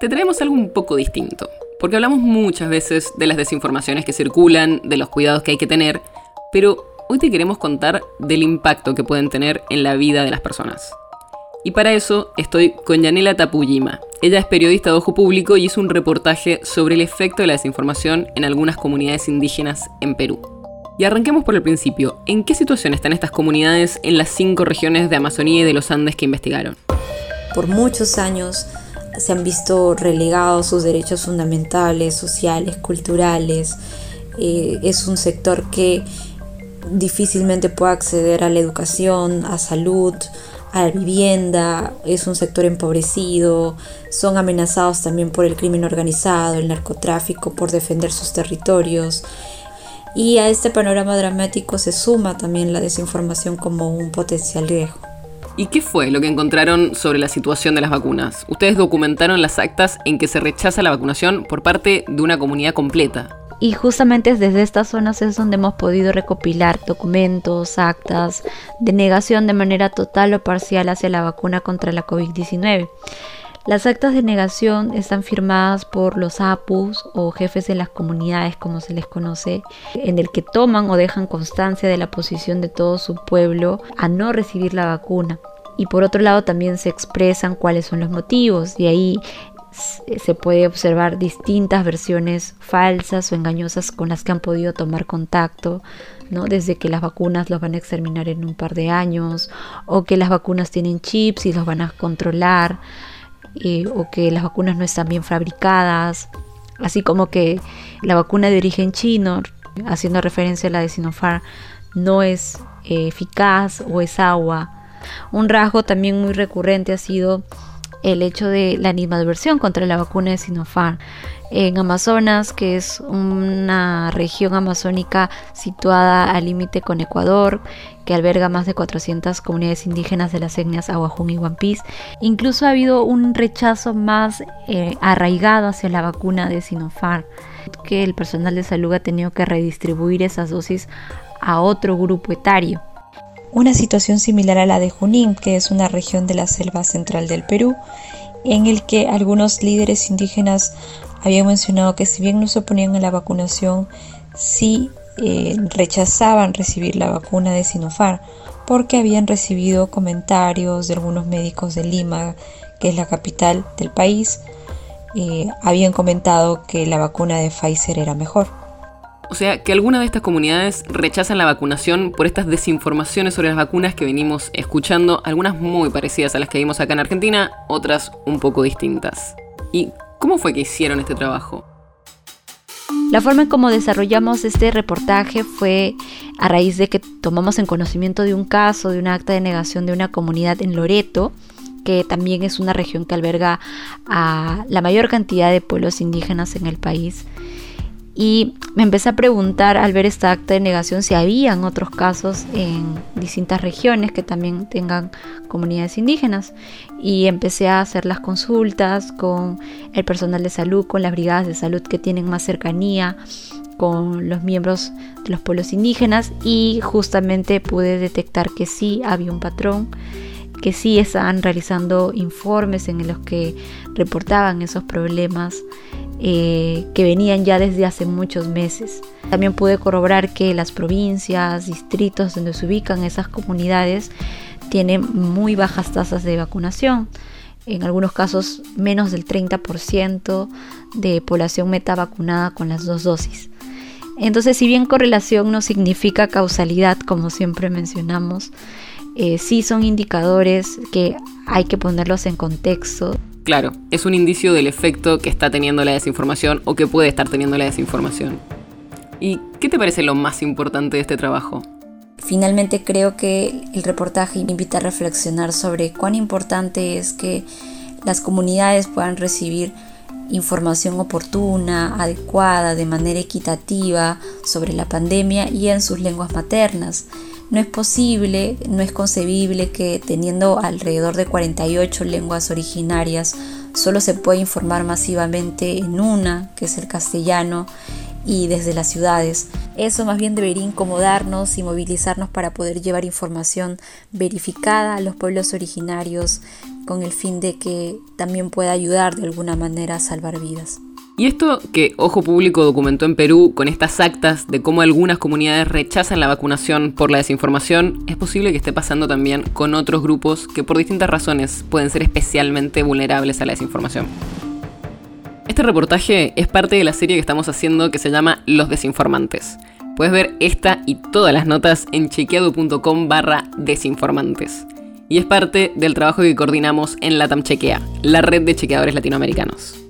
te traemos algo un poco distinto, porque hablamos muchas veces de las desinformaciones que circulan, de los cuidados que hay que tener, pero hoy te queremos contar del impacto que pueden tener en la vida de las personas. Y para eso estoy con Yanela Tapujima. Ella es periodista de Ojo Público y hizo un reportaje sobre el efecto de la desinformación en algunas comunidades indígenas en Perú. Y arranquemos por el principio. ¿En qué situación están estas comunidades en las cinco regiones de Amazonía y de los Andes que investigaron? Por muchos años se han visto relegados sus derechos fundamentales, sociales, culturales. Eh, es un sector que difícilmente puede acceder a la educación, a salud, a la vivienda, es un sector empobrecido, son amenazados también por el crimen organizado, el narcotráfico, por defender sus territorios. Y a este panorama dramático se suma también la desinformación como un potencial riesgo. ¿Y qué fue lo que encontraron sobre la situación de las vacunas? Ustedes documentaron las actas en que se rechaza la vacunación por parte de una comunidad completa. Y justamente desde estas zonas es donde hemos podido recopilar documentos, actas de negación de manera total o parcial hacia la vacuna contra la COVID-19. Las actas de negación están firmadas por los APUs o jefes de las comunidades, como se les conoce, en el que toman o dejan constancia de la posición de todo su pueblo a no recibir la vacuna. Y por otro lado también se expresan cuáles son los motivos y ahí se puede observar distintas versiones falsas o engañosas con las que han podido tomar contacto, ¿no? Desde que las vacunas los van a exterminar en un par de años, o que las vacunas tienen chips y los van a controlar, o que las vacunas no están bien fabricadas, así como que la vacuna de origen chino, haciendo referencia a la de Sinopharm, no es eh, eficaz o es agua. Un rasgo también muy recurrente ha sido el hecho de la animadversión contra la vacuna de Sinopharm. En Amazonas, que es una región amazónica situada al límite con Ecuador, que alberga más de 400 comunidades indígenas de las etnias Aguajún y Wampis, incluso ha habido un rechazo más eh, arraigado hacia la vacuna de Sinopharm, que el personal de salud ha tenido que redistribuir esas dosis a otro grupo etario. Una situación similar a la de Junín, que es una región de la selva central del Perú, en el que algunos líderes indígenas habían mencionado que si bien no se oponían a la vacunación, sí eh, rechazaban recibir la vacuna de Sinopharm porque habían recibido comentarios de algunos médicos de Lima, que es la capital del país, eh, habían comentado que la vacuna de Pfizer era mejor. O sea, que algunas de estas comunidades rechazan la vacunación por estas desinformaciones sobre las vacunas que venimos escuchando, algunas muy parecidas a las que vimos acá en Argentina, otras un poco distintas. ¿Y cómo fue que hicieron este trabajo? La forma en cómo desarrollamos este reportaje fue a raíz de que tomamos en conocimiento de un caso, de un acta de negación de una comunidad en Loreto, que también es una región que alberga a la mayor cantidad de pueblos indígenas en el país. Y me empecé a preguntar al ver esta acta de negación si habían otros casos en distintas regiones que también tengan comunidades indígenas. Y empecé a hacer las consultas con el personal de salud, con las brigadas de salud que tienen más cercanía con los miembros de los pueblos indígenas y justamente pude detectar que sí había un patrón que sí estaban realizando informes en los que reportaban esos problemas eh, que venían ya desde hace muchos meses. También pude corroborar que las provincias, distritos donde se ubican esas comunidades tienen muy bajas tasas de vacunación. En algunos casos menos del 30% de población meta vacunada con las dos dosis. Entonces, si bien correlación no significa causalidad, como siempre mencionamos, eh, sí son indicadores que hay que ponerlos en contexto. Claro, es un indicio del efecto que está teniendo la desinformación o que puede estar teniendo la desinformación. ¿Y qué te parece lo más importante de este trabajo? Finalmente creo que el reportaje invita a reflexionar sobre cuán importante es que las comunidades puedan recibir información oportuna, adecuada, de manera equitativa sobre la pandemia y en sus lenguas maternas. No es posible, no es concebible que teniendo alrededor de 48 lenguas originarias solo se pueda informar masivamente en una, que es el castellano, y desde las ciudades. Eso más bien debería incomodarnos y movilizarnos para poder llevar información verificada a los pueblos originarios con el fin de que también pueda ayudar de alguna manera a salvar vidas. Y esto que Ojo Público documentó en Perú con estas actas de cómo algunas comunidades rechazan la vacunación por la desinformación, es posible que esté pasando también con otros grupos que por distintas razones pueden ser especialmente vulnerables a la desinformación. Este reportaje es parte de la serie que estamos haciendo que se llama Los Desinformantes. Puedes ver esta y todas las notas en chequeado.com barra desinformantes. Y es parte del trabajo que coordinamos en Latam Chequea, la red de chequeadores latinoamericanos.